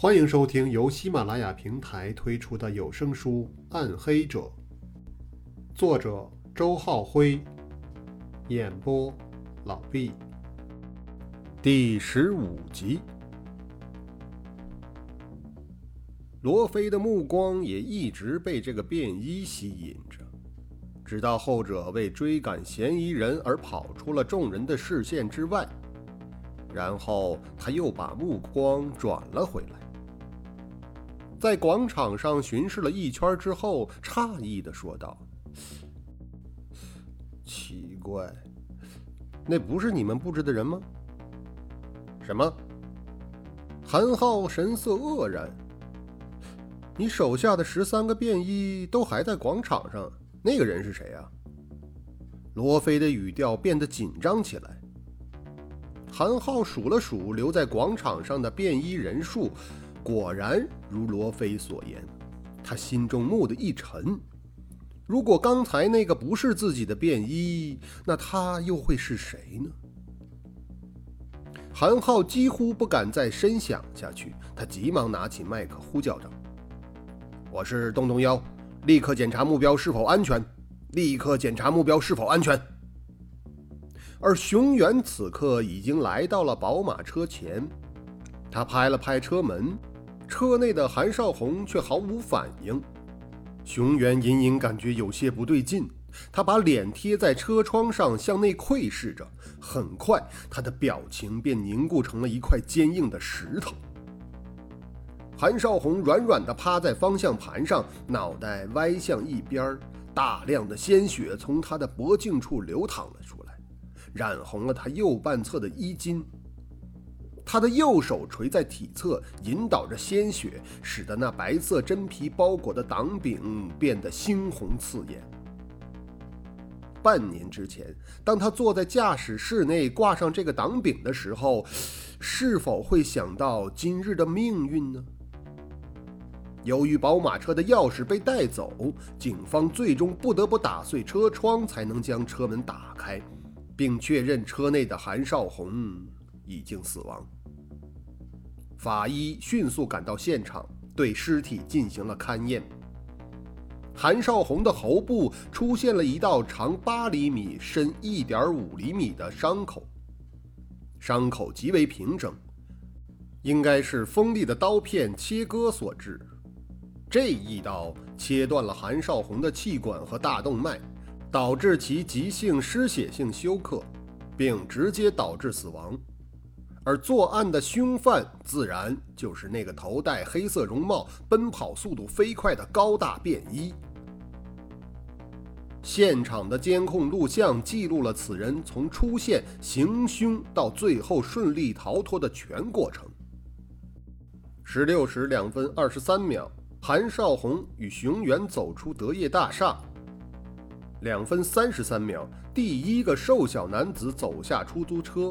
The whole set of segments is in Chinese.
欢迎收听由喜马拉雅平台推出的有声书《暗黑者》，作者周浩辉，演播老毕。第十五集，罗非的目光也一直被这个便衣吸引着，直到后者为追赶嫌疑人而跑出了众人的视线之外，然后他又把目光转了回来。在广场上巡视了一圈之后，诧异的说道：“奇怪，那不是你们布置的人吗？”“什么？”韩浩神色愕然。“你手下的十三个便衣都还在广场上，那个人是谁啊？”罗非的语调变得紧张起来。韩浩数了数留在广场上的便衣人数。果然如罗非所言，他心中蓦地一沉。如果刚才那个不是自己的便衣，那他又会是谁呢？韩浩几乎不敢再深想下去，他急忙拿起麦克呼叫着：“我是洞洞幺，立刻检查目标是否安全！立刻检查目标是否安全！”而熊原此刻已经来到了宝马车前，他拍了拍车门。车内的韩少红却毫无反应，熊原隐隐感觉有些不对劲，他把脸贴在车窗上向内窥视着，很快他的表情便凝固成了一块坚硬的石头。韩少红软软地趴在方向盘上，脑袋歪向一边儿，大量的鲜血从他的脖颈处流淌了出来，染红了他右半侧的衣襟。他的右手垂在体侧，引导着鲜血，使得那白色真皮包裹的挡柄变得猩红刺眼。半年之前，当他坐在驾驶室内挂上这个挡柄的时候，是否会想到今日的命运呢？由于宝马车的钥匙被带走，警方最终不得不打碎车窗才能将车门打开，并确认车内的韩少红已经死亡。法医迅速赶到现场，对尸体进行了勘验。韩少红的喉部出现了一道长八厘米、深一点五厘米的伤口，伤口极为平整，应该是锋利的刀片切割所致。这一刀切断了韩少红的气管和大动脉，导致其急性失血性休克，并直接导致死亡。而作案的凶犯自然就是那个头戴黑色绒帽、奔跑速度飞快的高大便衣。现场的监控录像记录了此人从出现行凶到最后顺利逃脱的全过程。十六时两分二十三秒，韩少红与熊原走出德业大厦。两分三十三秒，第一个瘦小男子走下出租车。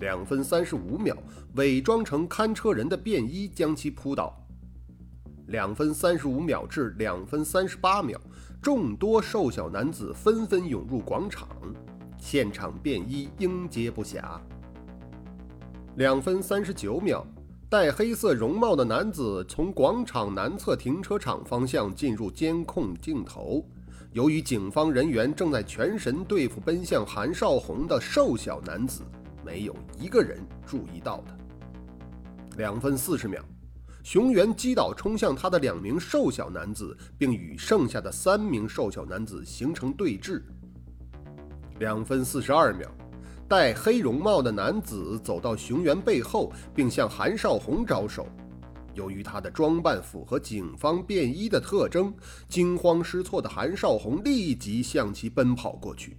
两分三十五秒，伪装成看车人的便衣将其扑倒。两分三十五秒至两分三十八秒，众多瘦小男子纷纷涌入广场，现场便衣应接不暇。两分三十九秒，戴黑色绒帽的男子从广场南侧停车场方向进入监控镜头。由于警方人员正在全神对付奔向韩少红的瘦小男子。没有一个人注意到的。两分四十秒，熊原击倒冲向他的两名瘦小男子，并与剩下的三名瘦小男子形成对峙。两分四十二秒，戴黑绒帽的男子走到熊原背后，并向韩少红招手。由于他的装扮符合警方便衣的特征，惊慌失措的韩少红立即向其奔跑过去。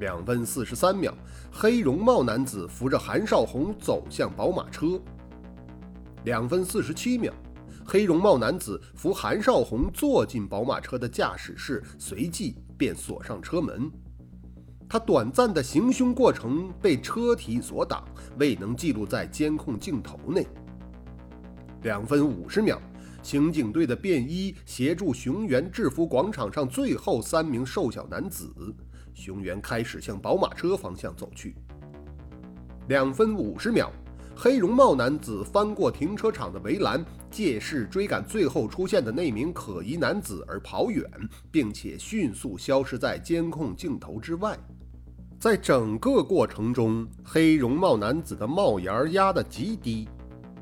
两分四十三秒，黑绒帽男子扶着韩少红走向宝马车。两分四十七秒，黑绒帽男子扶韩少红坐进宝马车的驾驶室，随即便锁上车门。他短暂的行凶过程被车体所挡，未能记录在监控镜头内。两分五十秒，刑警队的便衣协助熊原制服广场上最后三名瘦小男子。熊原开始向宝马车方向走去。两分五十秒，黑绒帽男子翻过停车场的围栏，借势追赶最后出现的那名可疑男子而跑远，并且迅速消失在监控镜头之外。在整个过程中，黑绒帽男子的帽檐压得极低，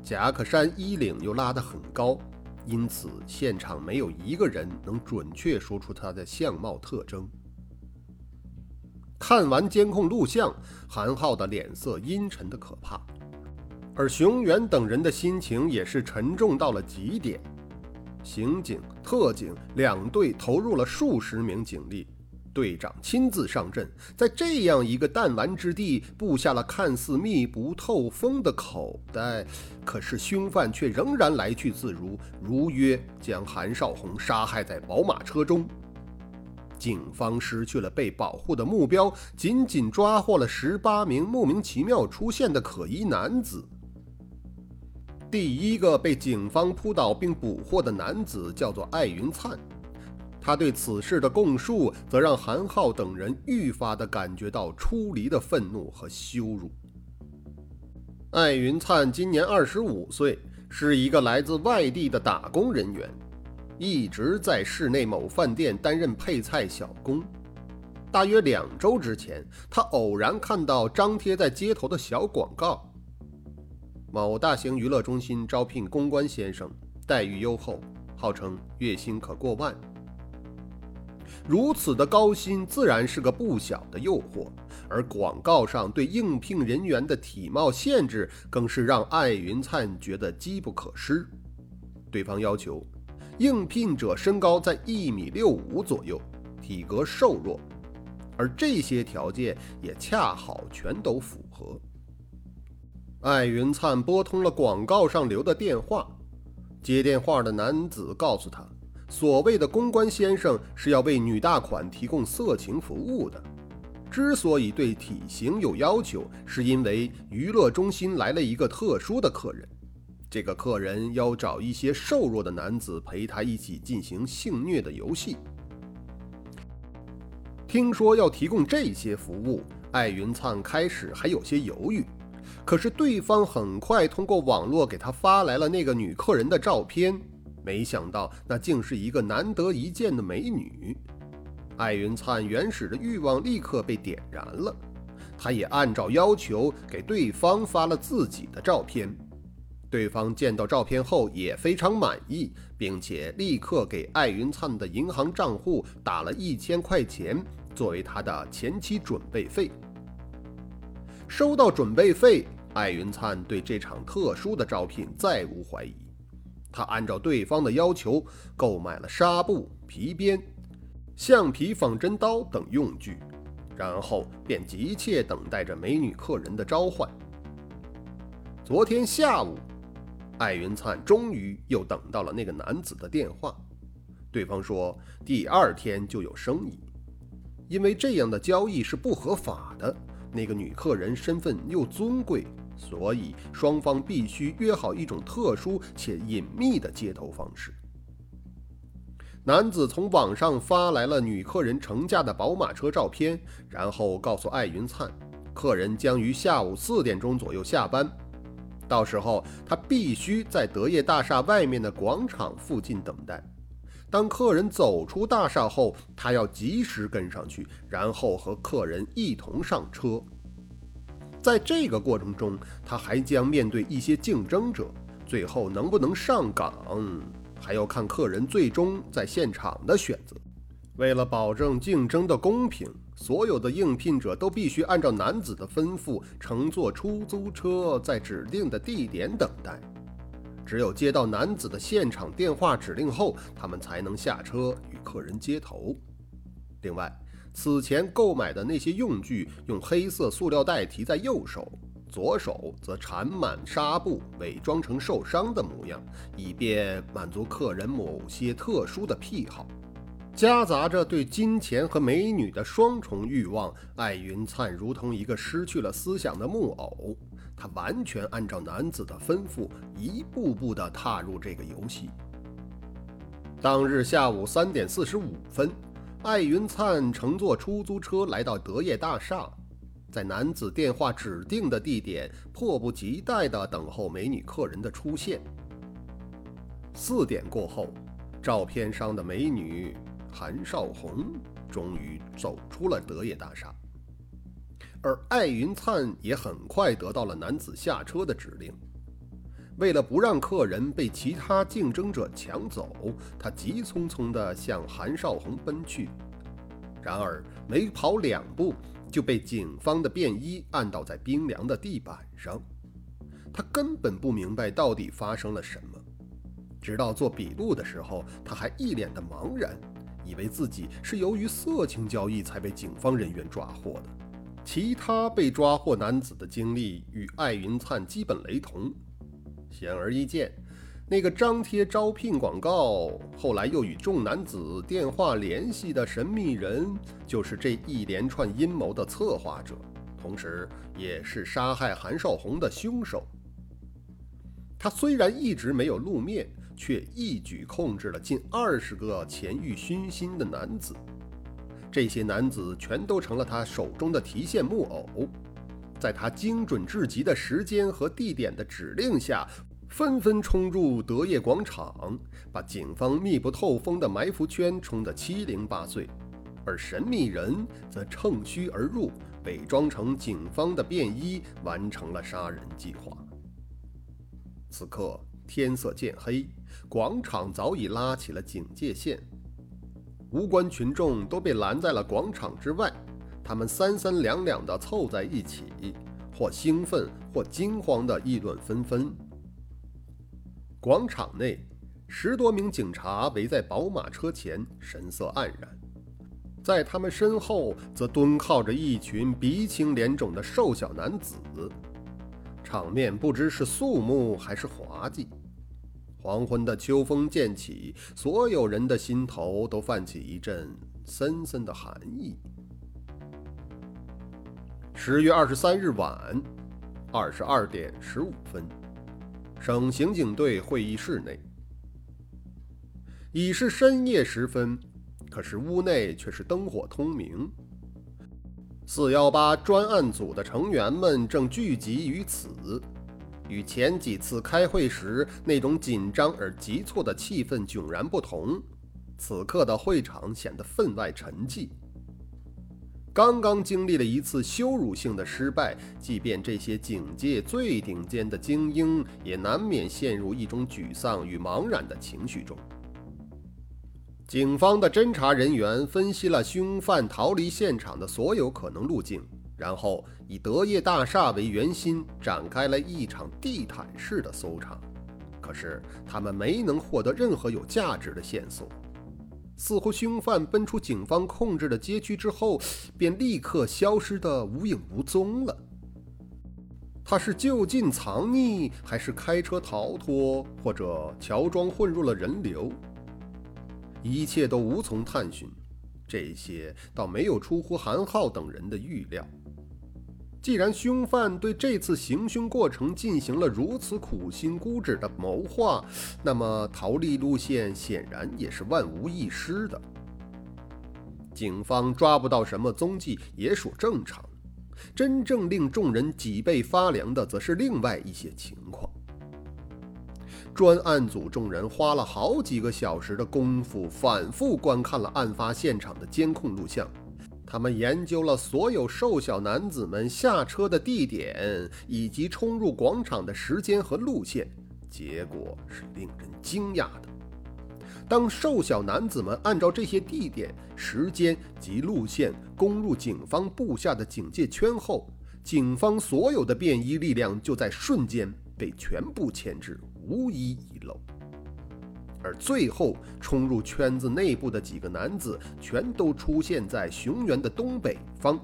夹克衫衣领又拉得很高，因此现场没有一个人能准确说出他的相貌特征。看完监控录像，韩浩的脸色阴沉的可怕。而熊原等人的心情也是沉重到了极点，刑警、特警两队投入了数十名警力，队长亲自上阵，在这样一个弹丸之地布下了看似密不透风的口袋，可是凶犯却仍然来去自如，如约将韩少红杀害在宝马车中。警方失去了被保护的目标，仅仅抓获了十八名莫名其妙出现的可疑男子。第一个被警方扑倒并捕获的男子叫做艾云灿，他对此事的供述则让韩浩等人愈发的感觉到出离的愤怒和羞辱。艾云灿今年二十五岁，是一个来自外地的打工人员，一直在市内某饭店担任配菜小工。大约两周之前，他偶然看到张贴在街头的小广告。某大型娱乐中心招聘公关先生，待遇优厚，号称月薪可过万。如此的高薪自然是个不小的诱惑，而广告上对应聘人员的体貌限制，更是让艾云灿觉得机不可失。对方要求应聘者身高在一米六五左右，体格瘦弱，而这些条件也恰好全都符合。艾云灿拨通了广告上留的电话，接电话的男子告诉他，所谓的公关先生是要为女大款提供色情服务的。之所以对体型有要求，是因为娱乐中心来了一个特殊的客人，这个客人要找一些瘦弱的男子陪他一起进行性虐的游戏。听说要提供这些服务，艾云灿开始还有些犹豫。可是对方很快通过网络给他发来了那个女客人的照片，没想到那竟是一个难得一见的美女。艾云灿原始的欲望立刻被点燃了，他也按照要求给对方发了自己的照片。对方见到照片后也非常满意，并且立刻给艾云灿的银行账户打了一千块钱作为他的前期准备费。收到准备费，艾云灿对这场特殊的招聘再无怀疑。他按照对方的要求购买了纱布、皮鞭、橡皮仿真刀等用具，然后便急切等待着美女客人的召唤。昨天下午，艾云灿终于又等到了那个男子的电话。对方说第二天就有生意，因为这样的交易是不合法的。那个女客人身份又尊贵，所以双方必须约好一种特殊且隐秘的接头方式。男子从网上发来了女客人乘驾的宝马车照片，然后告诉艾云灿，客人将于下午四点钟左右下班，到时候他必须在德业大厦外面的广场附近等待。当客人走出大厦后，他要及时跟上去，然后和客人一同上车。在这个过程中，他还将面对一些竞争者，最后能不能上岗，还要看客人最终在现场的选择。为了保证竞争的公平，所有的应聘者都必须按照男子的吩咐乘坐出租车，在指定的地点等待。只有接到男子的现场电话指令后，他们才能下车与客人接头。另外，此前购买的那些用具用黑色塑料袋提在右手，左手则缠满纱布，伪装成受伤的模样，以便满足客人某些特殊的癖好。夹杂着对金钱和美女的双重欲望，艾云灿如同一个失去了思想的木偶。他完全按照男子的吩咐，一步步地踏入这个游戏。当日下午三点四十五分，艾云灿乘坐出租车来到德业大厦，在男子电话指定的地点，迫不及待地等候美女客人的出现。四点过后，照片上的美女韩少红终于走出了德业大厦，而艾云灿也很快得到了男子下车的指令。为了不让客人被其他竞争者抢走，他急匆匆地向韩少红奔去。然而，没跑两步。就被警方的便衣按倒在冰凉的地板上，他根本不明白到底发生了什么。直到做笔录的时候，他还一脸的茫然，以为自己是由于色情交易才被警方人员抓获的。其他被抓获男子的经历与艾云灿基本雷同，显而易见。那个张贴招聘广告，后来又与众男子电话联系的神秘人，就是这一连串阴谋的策划者，同时也是杀害韩少红的凶手。他虽然一直没有露面，却一举控制了近二十个前欲熏心的男子。这些男子全都成了他手中的提线木偶，在他精准至极的时间和地点的指令下。纷纷冲入德业广场，把警方密不透风的埋伏圈冲得七零八碎，而神秘人则趁虚而入，伪装成警方的便衣，完成了杀人计划。此刻天色渐黑，广场早已拉起了警戒线，无关群众都被拦在了广场之外，他们三三两两地凑在一起，或兴奋，或惊慌地议论纷纷。广场内，十多名警察围在宝马车前，神色黯然。在他们身后，则蹲靠着一群鼻青脸肿的瘦小男子。场面不知是肃穆还是滑稽。黄昏的秋风渐起，所有人的心头都泛起一阵森森的寒意。十月二十三日晚，二十二点十五分。省刑警队会议室内，已是深夜时分，可是屋内却是灯火通明。四幺八专案组的成员们正聚集于此，与前几次开会时那种紧张而急促的气氛迥然不同。此刻的会场显得分外沉寂。刚刚经历了一次羞辱性的失败，即便这些警界最顶尖的精英，也难免陷入一种沮丧与茫然的情绪中。警方的侦查人员分析了凶犯逃离现场的所有可能路径，然后以德业大厦为圆心，展开了一场地毯式的搜查。可是，他们没能获得任何有价值的线索。似乎凶犯奔出警方控制的街区之后，便立刻消失得无影无踪了。他是就近藏匿，还是开车逃脱，或者乔装混入了人流？一切都无从探寻。这些倒没有出乎韩浩等人的预料。既然凶犯对这次行凶过程进行了如此苦心孤诣的谋划，那么逃离路线显然也是万无一失的。警方抓不到什么踪迹也属正常，真正令众人脊背发凉的，则是另外一些情况。专案组众人花了好几个小时的功夫，反复观看了案发现场的监控录像。他们研究了所有瘦小男子们下车的地点，以及冲入广场的时间和路线，结果是令人惊讶的。当瘦小男子们按照这些地点、时间及路线攻入警方布下的警戒圈后，警方所有的便衣力量就在瞬间被全部牵制，无一遗漏。而最后冲入圈子内部的几个男子，全都出现在熊原的东北方，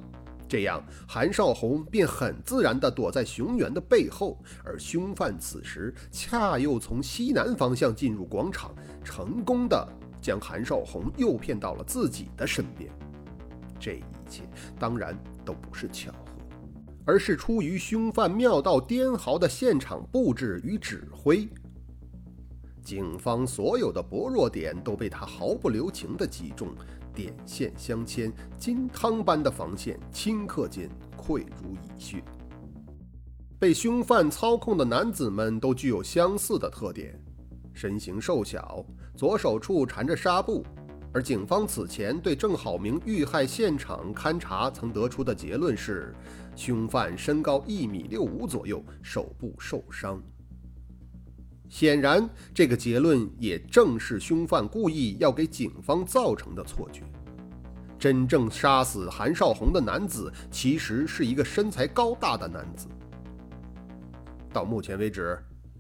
这样韩少红便很自然地躲在熊原的背后，而凶犯此时恰又从西南方向进入广场，成功的将韩少红诱骗到了自己的身边。这一切当然都不是巧合，而是出于凶犯妙到颠毫的现场布置与指挥。警方所有的薄弱点都被他毫不留情地击中，点线相牵，金汤般的防线顷刻间溃如蚁穴。被凶犯操控的男子们都具有相似的特点：身形瘦小，左手处缠着纱布。而警方此前对郑好明遇害现场勘查曾得出的结论是，凶犯身高一米六五左右，手部受伤。显然，这个结论也正是凶犯故意要给警方造成的错觉。真正杀死韩少红的男子，其实是一个身材高大的男子。到目前为止，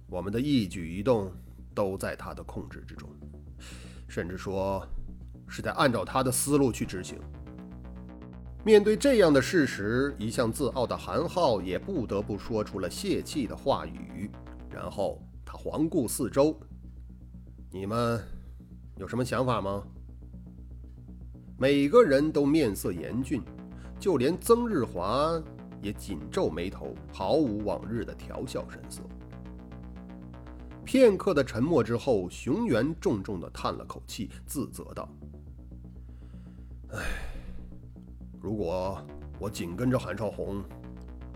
我们的一举一动都在他的控制之中，甚至说。是在按照他的思路去执行。面对这样的事实，一向自傲的韩浩也不得不说出了泄气的话语。然后他环顾四周：“你们有什么想法吗？”每个人都面色严峻，就连曾日华也紧皱眉头，毫无往日的调笑神色。片刻的沉默之后，熊原重重的叹了口气，自责道。唉，如果我紧跟着韩少红，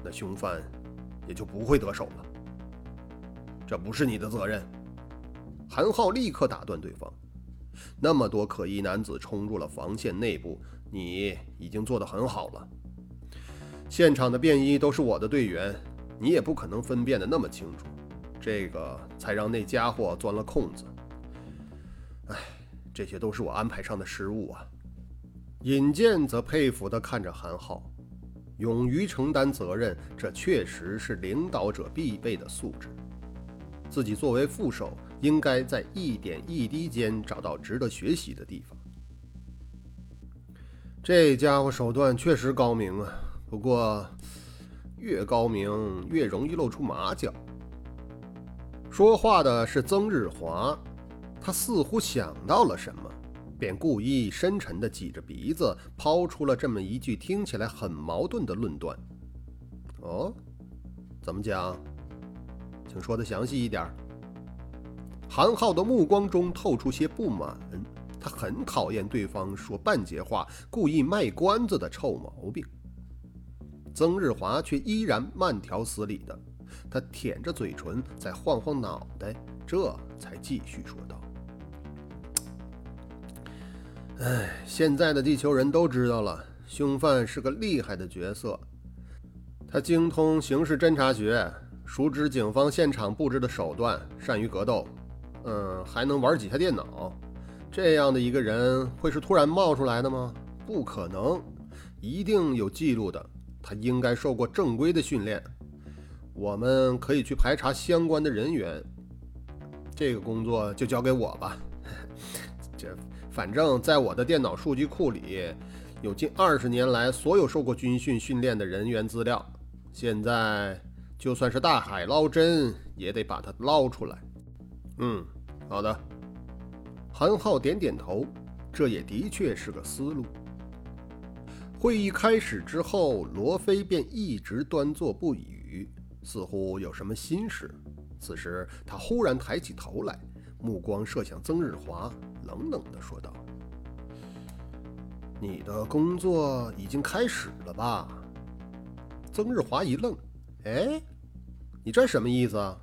那凶犯也就不会得手了。这不是你的责任。韩浩立刻打断对方：“那么多可疑男子冲入了防线内部，你已经做得很好了。现场的便衣都是我的队员，你也不可能分辨得那么清楚，这个才让那家伙钻了空子。唉，这些都是我安排上的失误啊。”尹健则佩服地看着韩浩，勇于承担责任，这确实是领导者必备的素质。自己作为副手，应该在一点一滴间找到值得学习的地方。这家伙手段确实高明啊，不过越高明越容易露出马脚。说话的是曾日华，他似乎想到了什么。便故意深沉地挤着鼻子，抛出了这么一句听起来很矛盾的论断。哦，怎么讲？请说的详细一点。韩浩的目光中透出些不满，他很讨厌对方说半截话、故意卖关子的臭毛病。曾日华却依然慢条斯理的，他舔着嘴唇，再晃晃脑袋，这才继续说道。哎，现在的地球人都知道了，凶犯是个厉害的角色。他精通刑事侦查学，熟知警方现场布置的手段，善于格斗，嗯，还能玩几下电脑。这样的一个人会是突然冒出来的吗？不可能，一定有记录的。他应该受过正规的训练。我们可以去排查相关的人员，这个工作就交给我吧。这。反正，在我的电脑数据库里，有近二十年来所有受过军训训练的人员资料。现在，就算是大海捞针，也得把它捞出来。嗯，好的。韩浩点点头，这也的确是个思路。会议开始之后，罗非便一直端坐不语，似乎有什么心事。此时，他忽然抬起头来。目光射向曾日华，冷冷地说道：“你的工作已经开始了吧？”曾日华一愣：“哎，你这什么意思？”啊？”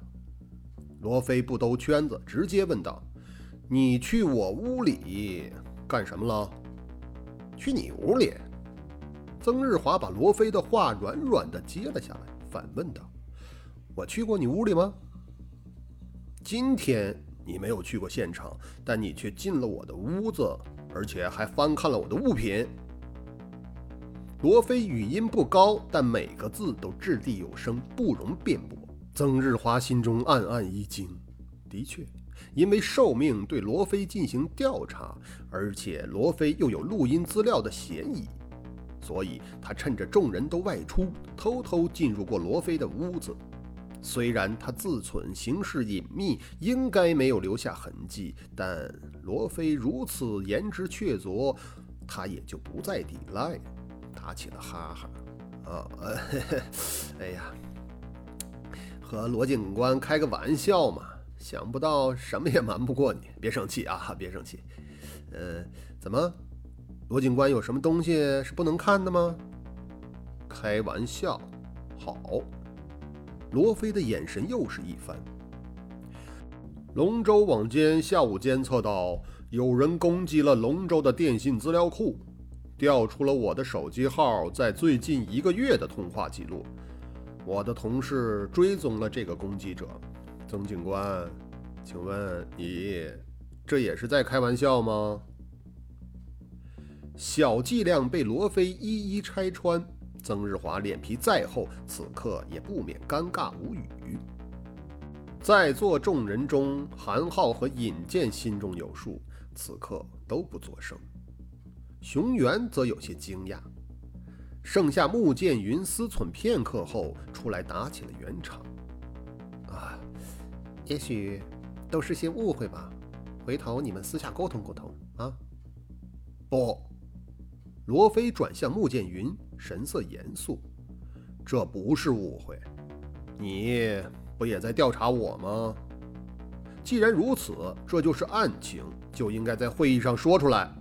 罗非不兜圈子，直接问道：“你去我屋里干什么了？”“去你屋里？”曾日华把罗非的话软软的接了下来，反问道：“我去过你屋里吗？”今天。你没有去过现场，但你却进了我的屋子，而且还翻看了我的物品。罗非语音不高，但每个字都掷地有声，不容辩驳。曾日华心中暗暗一惊，的确，因为受命对罗非进行调查，而且罗非又有录音资料的嫌疑，所以他趁着众人都外出，偷偷进入过罗非的屋子。虽然他自忖行事隐秘，应该没有留下痕迹，但罗非如此言之确凿，他也就不再抵赖，打起了哈哈。啊，哎呀，和罗警官开个玩笑嘛，想不到什么也瞒不过你，别生气啊，别生气。呃，怎么，罗警官有什么东西是不能看的吗？开玩笑。好。罗非的眼神又是一番。龙州网监下午监测到有人攻击了龙州的电信资料库，调出了我的手机号在最近一个月的通话记录。我的同事追踪了这个攻击者。曾警官，请问你这也是在开玩笑吗？小伎俩被罗非一一拆穿，曾日华脸皮再厚，此刻也不免尴尬无语。在座众人中，韩浩和尹健心中有数，此刻都不作声。熊原则有些惊讶，剩下穆剑云思忖片刻后，出来打起了圆场。啊，也许都是些误会吧，回头你们私下沟通沟通啊。不，罗非转向穆剑云，神色严肃：“这不是误会，你。”不也在调查我吗？既然如此，这就是案情，就应该在会议上说出来。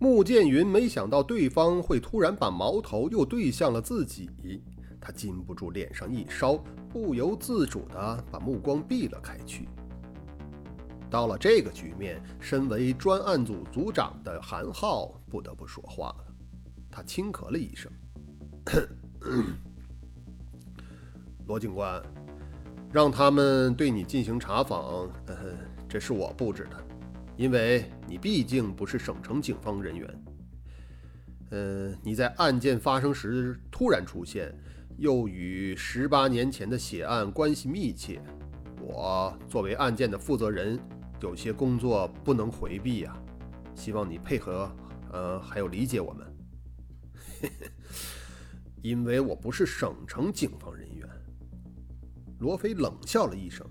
穆剑云没想到对方会突然把矛头又对向了自己，他禁不住脸上一烧，不由自主地把目光避了开去。到了这个局面，身为专案组组长的韩浩不得不说话了，他轻咳了一声。罗警官，让他们对你进行查访，这是我布置的，因为你毕竟不是省城警方人员。呃，你在案件发生时突然出现，又与十八年前的血案关系密切，我作为案件的负责人，有些工作不能回避呀。希望你配合，呃，还有理解我们。因为我不是省城警方人员。罗非冷笑了一声，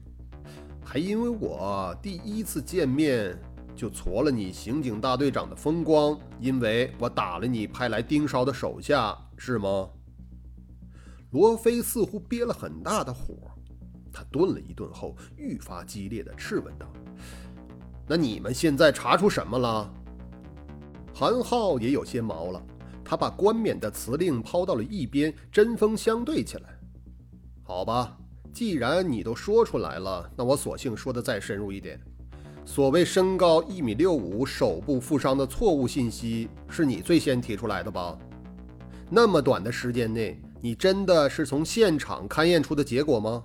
还因为我第一次见面就挫了你刑警大队长的风光，因为我打了你派来盯梢的手下，是吗？罗非似乎憋了很大的火，他顿了一顿后，愈发激烈的质问道：“那你们现在查出什么了？”韩浩也有些毛了，他把冠冕的辞令抛到了一边，针锋相对起来。好吧。既然你都说出来了，那我索性说的再深入一点。所谓身高一米六五、手部负伤的错误信息，是你最先提出来的吧？那么短的时间内，你真的是从现场勘验出的结果吗？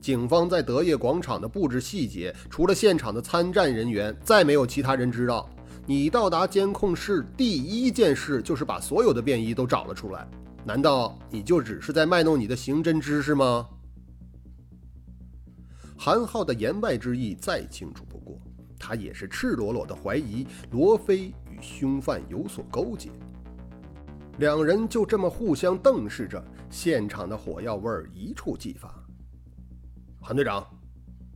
警方在德业广场的布置细节，除了现场的参战人员，再没有其他人知道。你到达监控室第一件事就是把所有的便衣都找了出来。难道你就只是在卖弄你的刑侦知识吗？韩浩的言外之意再清楚不过，他也是赤裸裸的怀疑罗非与凶犯有所勾结。两人就这么互相瞪视着，现场的火药味儿一触即发。韩队长，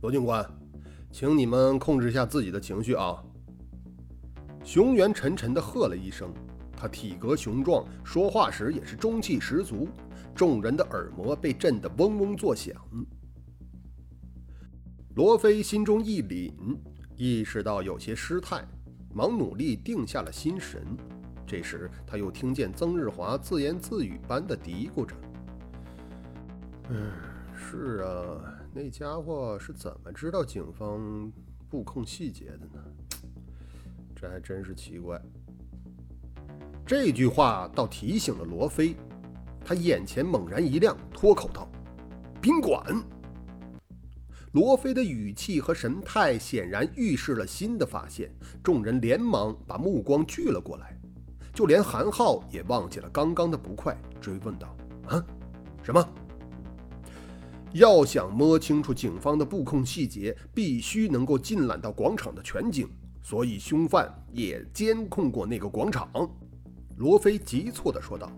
罗警官，请你们控制一下自己的情绪啊！熊原沉沉地喝了一声，他体格雄壮，说话时也是中气十足，众人的耳膜被震得嗡嗡作响。罗非心中一凛，意识到有些失态，忙努力定下了心神。这时，他又听见曾日华自言自语般的嘀咕着：“嗯，是啊，那家伙是怎么知道警方布控细节的呢？这还真是奇怪。”这句话倒提醒了罗非，他眼前猛然一亮，脱口道：“宾馆。”罗非的语气和神态显然预示了新的发现，众人连忙把目光聚了过来，就连韩浩也忘记了刚刚的不快，追问道：“啊，什么？要想摸清楚警方的布控细节，必须能够尽览到广场的全景，所以凶犯也监控过那个广场。”罗非急促地说道：“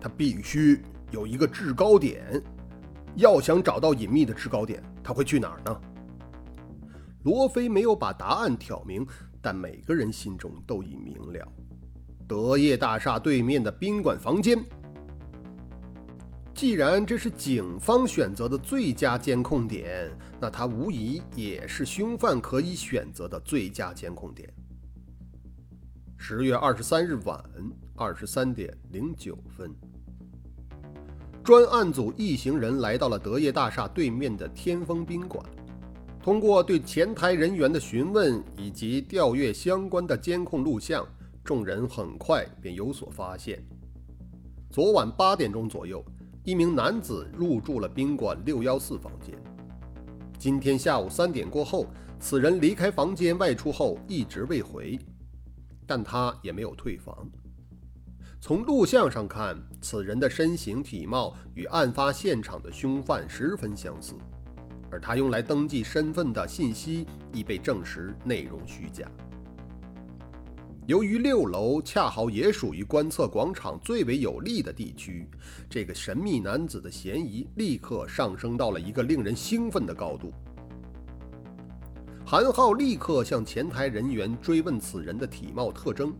他必须有一个制高点。”要想找到隐秘的制高点，他会去哪儿呢？罗非没有把答案挑明，但每个人心中都已明了：德业大厦对面的宾馆房间。既然这是警方选择的最佳监控点，那它无疑也是凶犯可以选择的最佳监控点。十月二十三日晚二十三点零九分，专案组一行人来到了德业大厦对面的天丰宾馆。通过对前台人员的询问以及调阅相关的监控录像，众人很快便有所发现。昨晚八点钟左右，一名男子入住了宾馆六幺四房间。今天下午三点过后，此人离开房间外出后一直未回，但他也没有退房。从录像上看，此人的身形体貌与案发现场的凶犯十分相似。而他用来登记身份的信息已被证实内容虚假。由于六楼恰好也属于观测广场最为有利的地区，这个神秘男子的嫌疑立刻上升到了一个令人兴奋的高度。韩浩立刻向前台人员追问此人的体貌特征。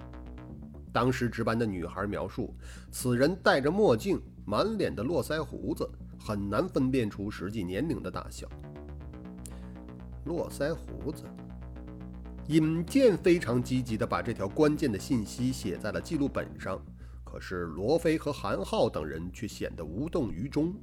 当时值班的女孩描述，此人戴着墨镜，满脸的络腮胡子。很难分辨出实际年龄的大小。络腮胡子，尹健非常积极地把这条关键的信息写在了记录本上，可是罗非和韩浩等人却显得无动于衷。